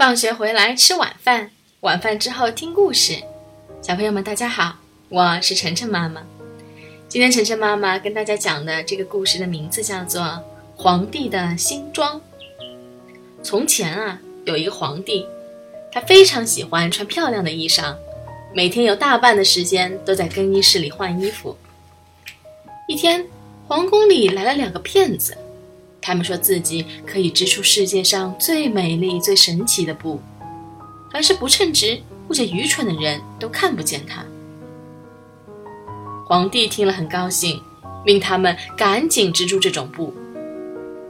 放学回来吃晚饭，晚饭之后听故事。小朋友们，大家好，我是晨晨妈妈。今天晨晨妈妈跟大家讲的这个故事的名字叫做《皇帝的新装》。从前啊，有一个皇帝，他非常喜欢穿漂亮的衣裳，每天有大半的时间都在更衣室里换衣服。一天，皇宫里来了两个骗子。他们说自己可以织出世界上最美丽、最神奇的布，凡是不称职或者愚蠢的人都看不见它。皇帝听了很高兴，命他们赶紧织出这种布。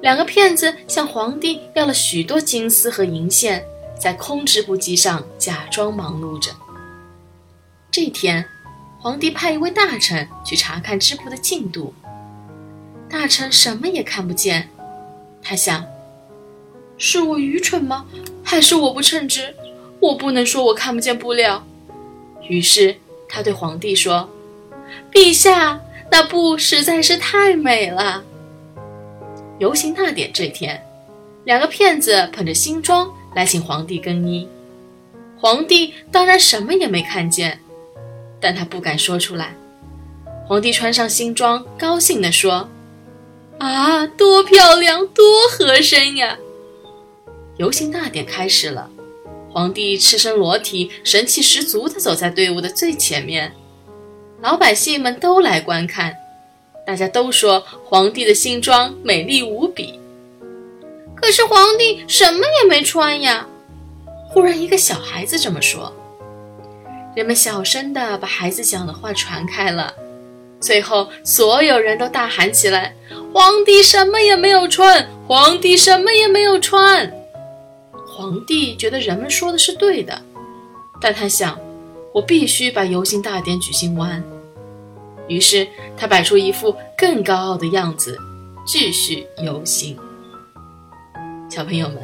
两个骗子向皇帝要了许多金丝和银线，在空织布机上假装忙碌着。这天，皇帝派一位大臣去查看织布的进度，大臣什么也看不见。他想：是我愚蠢吗？还是我不称职？我不能说我看不见布料。于是他对皇帝说：“陛下，那布实在是太美了。”游行大典这天，两个骗子捧着新装来请皇帝更衣。皇帝当然什么也没看见，但他不敢说出来。皇帝穿上新装，高兴地说。啊，多漂亮，多合身呀！游行大典开始了，皇帝赤身裸体，神气十足地走在队伍的最前面。老百姓们都来观看，大家都说皇帝的新装美丽无比。可是皇帝什么也没穿呀！忽然，一个小孩子这么说。人们小声地把孩子讲的话传开了。最后，所有人都大喊起来：“皇帝什么也没有穿！皇帝什么也没有穿！”皇帝觉得人们说的是对的，但他想：“我必须把游行大典举行完。”于是他摆出一副更高傲的样子，继续游行。小朋友们，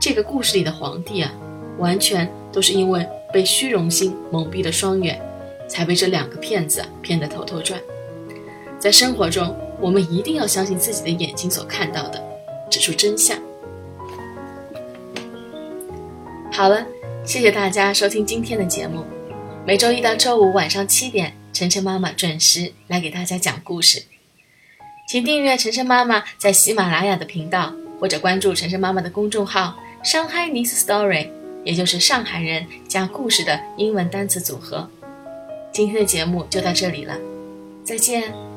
这个故事里的皇帝啊，完全都是因为被虚荣心蒙蔽了双眼。才被这两个骗子骗得头头转。在生活中，我们一定要相信自己的眼睛所看到的，指出真相。好了，谢谢大家收听今天的节目。每周一到周五晚上七点，晨晨妈妈准时来给大家讲故事。请订阅晨晨妈妈在喜马拉雅的频道，或者关注晨晨妈妈的公众号“上海 Nice Story”，也就是上海人加故事的英文单词组合。今天的节目就到这里了，再见。